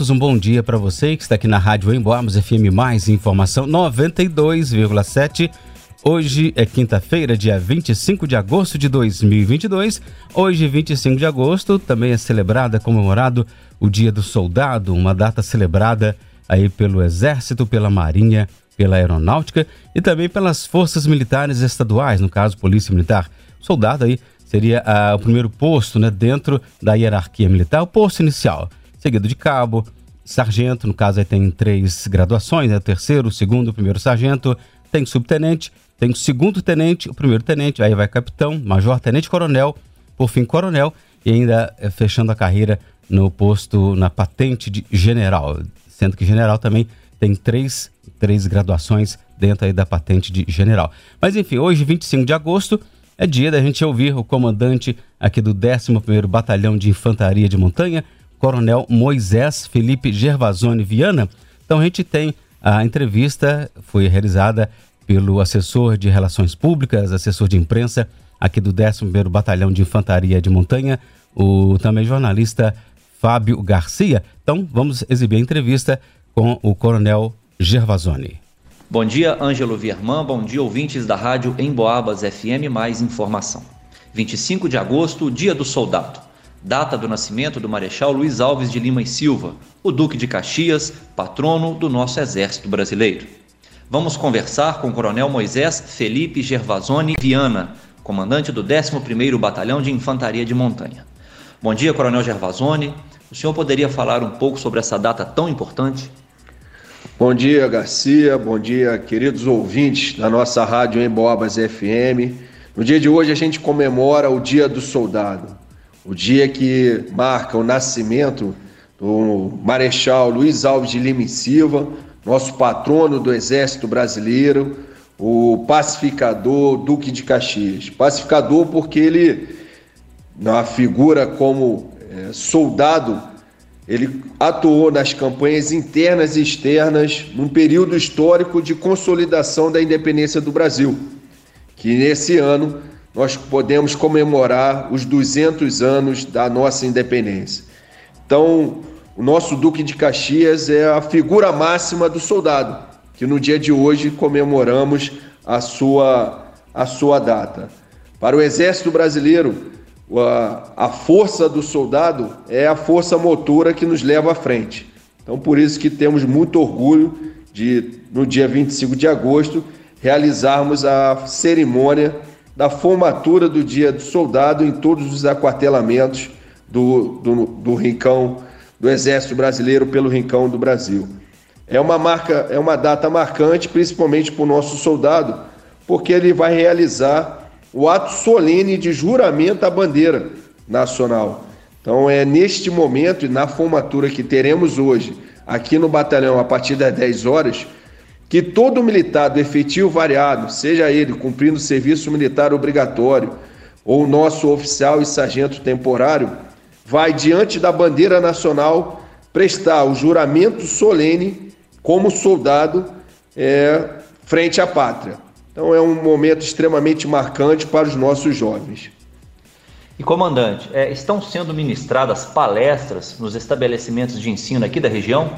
Um bom dia para você que está aqui na Rádio Emboabas FM Mais Informação 92,7. Hoje é quinta-feira, dia 25 de agosto de 2022. Hoje, 25 de agosto, também é celebrado, comemorado o Dia do Soldado, uma data celebrada aí pelo Exército, pela Marinha, pela Aeronáutica e também pelas forças militares estaduais, no caso, Polícia Militar. Soldado aí seria ah, o primeiro posto né, dentro da hierarquia militar, o posto inicial seguido de cabo, sargento, no caso aí tem três graduações, né? terceiro, segundo, primeiro sargento, tem subtenente, tem o segundo tenente, o primeiro tenente, aí vai capitão, major, tenente coronel, por fim coronel e ainda eh, fechando a carreira no posto, na patente de general, sendo que general também tem três, três graduações dentro aí da patente de general. Mas enfim, hoje, 25 de agosto, é dia da gente ouvir o comandante aqui do 11º Batalhão de Infantaria de Montanha, Coronel Moisés Felipe Gervasoni Viana. Então a gente tem a entrevista, foi realizada pelo assessor de Relações Públicas, assessor de imprensa aqui do 11º Batalhão de Infantaria de Montanha, o também jornalista Fábio Garcia. Então vamos exibir a entrevista com o Coronel Gervasoni. Bom dia, Ângelo Vierman. Bom dia, ouvintes da rádio Emboabas FM. Mais informação. 25 de agosto, Dia do Soldado data do nascimento do Marechal Luiz Alves de Lima e Silva, o Duque de Caxias, patrono do nosso Exército Brasileiro. Vamos conversar com o Coronel Moisés Felipe Gervasoni Viana, comandante do 11º Batalhão de Infantaria de Montanha. Bom dia, Coronel Gervasoni. O senhor poderia falar um pouco sobre essa data tão importante? Bom dia, Garcia. Bom dia, queridos ouvintes da nossa rádio Emboabas FM. No dia de hoje a gente comemora o Dia do Soldado o dia que marca o nascimento do Marechal Luiz Alves de Lima e Silva, nosso patrono do Exército Brasileiro, o pacificador Duque de Caxias. Pacificador porque ele, na figura como é, soldado, ele atuou nas campanhas internas e externas num período histórico de consolidação da independência do Brasil, que nesse ano nós podemos comemorar os 200 anos da nossa independência. Então, o nosso Duque de Caxias é a figura máxima do soldado, que no dia de hoje comemoramos a sua, a sua data. Para o Exército Brasileiro, a, a força do soldado é a força motora que nos leva à frente. Então, por isso que temos muito orgulho de, no dia 25 de agosto, realizarmos a cerimônia da formatura do Dia do Soldado em todos os aquartelamentos do, do, do Rincão, do Exército Brasileiro pelo Rincão do Brasil. É uma marca, é uma data marcante, principalmente para o nosso soldado, porque ele vai realizar o ato solene de juramento à bandeira nacional. Então é neste momento e na formatura que teremos hoje aqui no batalhão a partir das 10 horas que todo militar do efetivo variado, seja ele cumprindo serviço militar obrigatório ou nosso oficial e sargento temporário, vai diante da bandeira nacional prestar o juramento solene como soldado é, frente à pátria. Então é um momento extremamente marcante para os nossos jovens. E comandante, é, estão sendo ministradas palestras nos estabelecimentos de ensino aqui da região?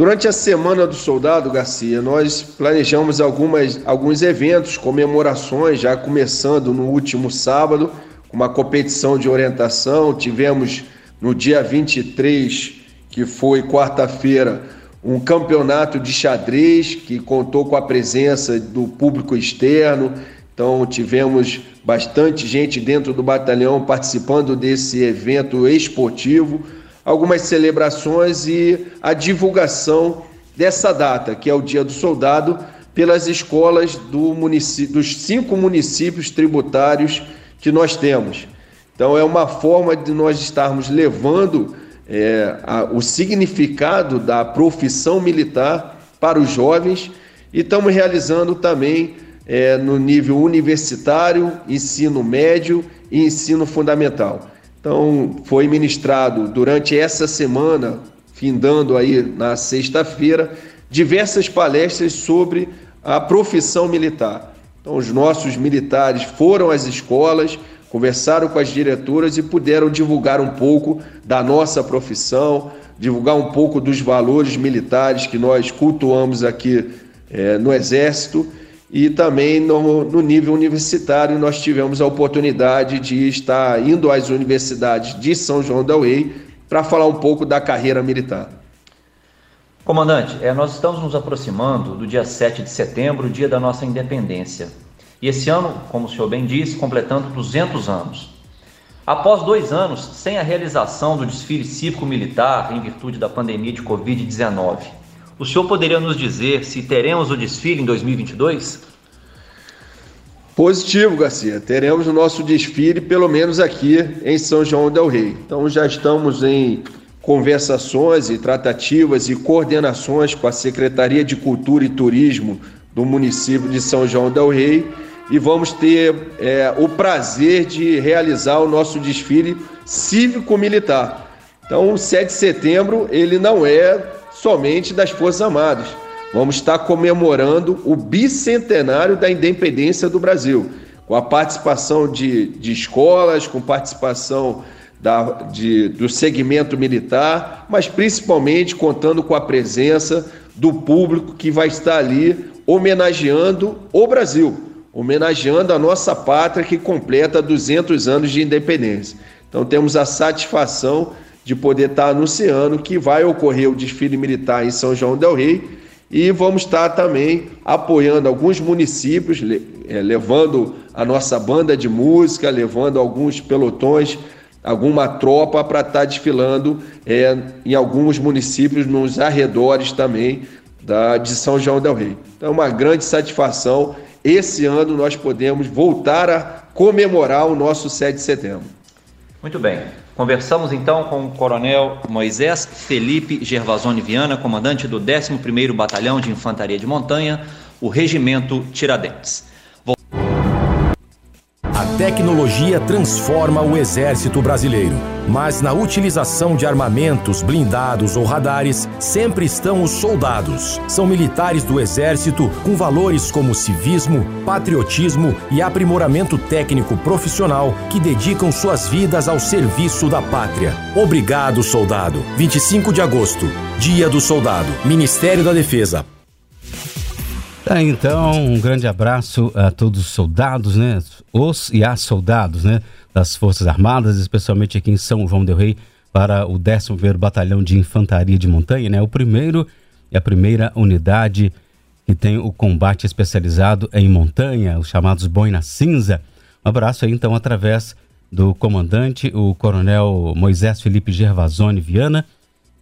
Durante a Semana do Soldado, Garcia, nós planejamos algumas, alguns eventos, comemorações, já começando no último sábado, uma competição de orientação. Tivemos no dia 23, que foi quarta-feira, um campeonato de xadrez que contou com a presença do público externo. Então, tivemos bastante gente dentro do batalhão participando desse evento esportivo algumas celebrações e a divulgação dessa data, que é o Dia do Soldado, pelas escolas do dos cinco municípios tributários que nós temos. Então, é uma forma de nós estarmos levando é, a, o significado da profissão militar para os jovens e estamos realizando também é, no nível universitário, ensino médio e ensino fundamental. Então, foi ministrado durante essa semana, findando aí na sexta-feira, diversas palestras sobre a profissão militar. Então, os nossos militares foram às escolas, conversaram com as diretoras e puderam divulgar um pouco da nossa profissão, divulgar um pouco dos valores militares que nós cultuamos aqui é, no Exército e também no, no, nível universitário nós tivemos a oportunidade de estar indo às universidades de São João del Rei para falar um pouco da carreira militar. Comandante, é, nós estamos nos aproximando do dia 7 de setembro, dia da nossa independência. E esse ano, como o senhor bem disse, completando 200 anos. Após dois anos sem a realização do desfile cívico-militar em virtude da pandemia de Covid-19, o senhor poderia nos dizer se teremos o desfile em 2022? Positivo, Garcia. Teremos o nosso desfile, pelo menos aqui em São João Del Rei. Então já estamos em conversações e tratativas e coordenações com a Secretaria de Cultura e Turismo do município de São João Del Rei e vamos ter é, o prazer de realizar o nosso desfile cívico-militar. Então, o 7 de setembro ele não é somente das Forças Armadas. Vamos estar comemorando o bicentenário da independência do Brasil, com a participação de, de escolas, com participação da, de, do segmento militar, mas principalmente contando com a presença do público que vai estar ali homenageando o Brasil, homenageando a nossa pátria que completa 200 anos de independência. Então temos a satisfação de poder estar anunciando que vai ocorrer o desfile militar em São João del Rei e vamos estar também apoiando alguns municípios, é, levando a nossa banda de música, levando alguns pelotões, alguma tropa para estar desfilando é, em alguns municípios nos arredores também da, de São João del Rei. Então, é uma grande satisfação. Esse ano nós podemos voltar a comemorar o nosso 7 de setembro. Muito bem. Conversamos então com o Coronel Moisés Felipe Gervasoni Viana, comandante do 11º Batalhão de Infantaria de Montanha, o Regimento Tiradentes. Tecnologia transforma o exército brasileiro, mas na utilização de armamentos, blindados ou radares, sempre estão os soldados. São militares do exército com valores como civismo, patriotismo e aprimoramento técnico profissional que dedicam suas vidas ao serviço da pátria. Obrigado, soldado. 25 de agosto, Dia do Soldado. Ministério da Defesa. Tá, então, um grande abraço a todos os soldados, né? Os e as soldados, né? Das Forças Armadas, especialmente aqui em São João del Rei, para o 11º Batalhão de Infantaria de Montanha, né? O primeiro e a primeira unidade que tem o combate especializado em montanha, os chamados Boina Cinza. Um abraço aí, então, através do comandante, o coronel Moisés Felipe Gervasoni Viana,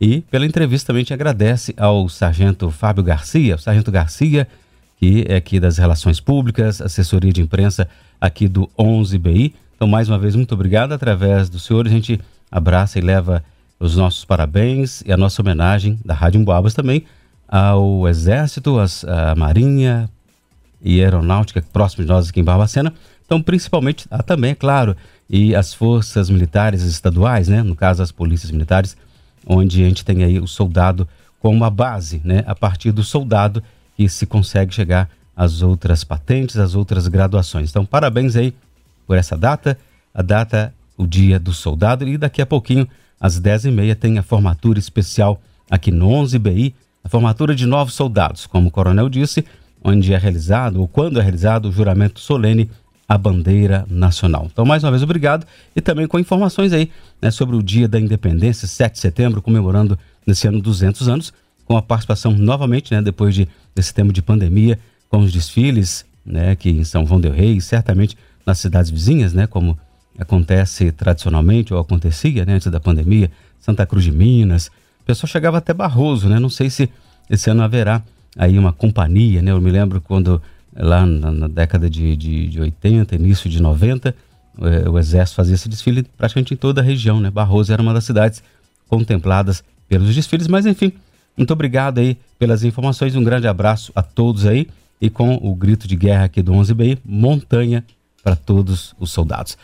e pela entrevista também te agradece ao sargento Fábio Garcia, o sargento Garcia, que é aqui das Relações Públicas, assessoria de imprensa aqui do 11BI. Então, mais uma vez, muito obrigado. Através do senhor, a gente abraça e leva os nossos parabéns e a nossa homenagem da Rádio Emboabas também ao Exército, à Marinha e Aeronáutica próximo de nós aqui em Barbacena. Então, principalmente, ah, também, é claro, e as forças militares estaduais, né? No caso, as polícias militares, onde a gente tem aí o soldado como uma base, né? A partir do soldado que se consegue chegar às outras patentes, às outras graduações. Então, parabéns aí por essa data, a data, o dia do soldado, e daqui a pouquinho, às 10h30, tem a formatura especial aqui no 11BI, a formatura de novos soldados, como o coronel disse, onde é realizado, ou quando é realizado, o juramento solene à bandeira nacional. Então, mais uma vez, obrigado. E também com informações aí né, sobre o Dia da Independência, 7 de setembro, comemorando nesse ano 200 anos com a participação novamente, né, depois de, desse tempo de pandemia, com os desfiles, né, que em São João del Rei, certamente nas cidades vizinhas, né, como acontece tradicionalmente ou acontecia, né, antes da pandemia, Santa Cruz de Minas, o pessoal chegava até Barroso, né, não sei se esse ano haverá aí uma companhia, né, eu me lembro quando lá na, na década de, de, de 80, início de 90, o, eh, o Exército fazia esse desfile praticamente em toda a região, né, Barroso era uma das cidades contempladas pelos desfiles, mas enfim, muito obrigado aí pelas informações. Um grande abraço a todos aí. E com o grito de guerra aqui do 11BI, montanha para todos os soldados.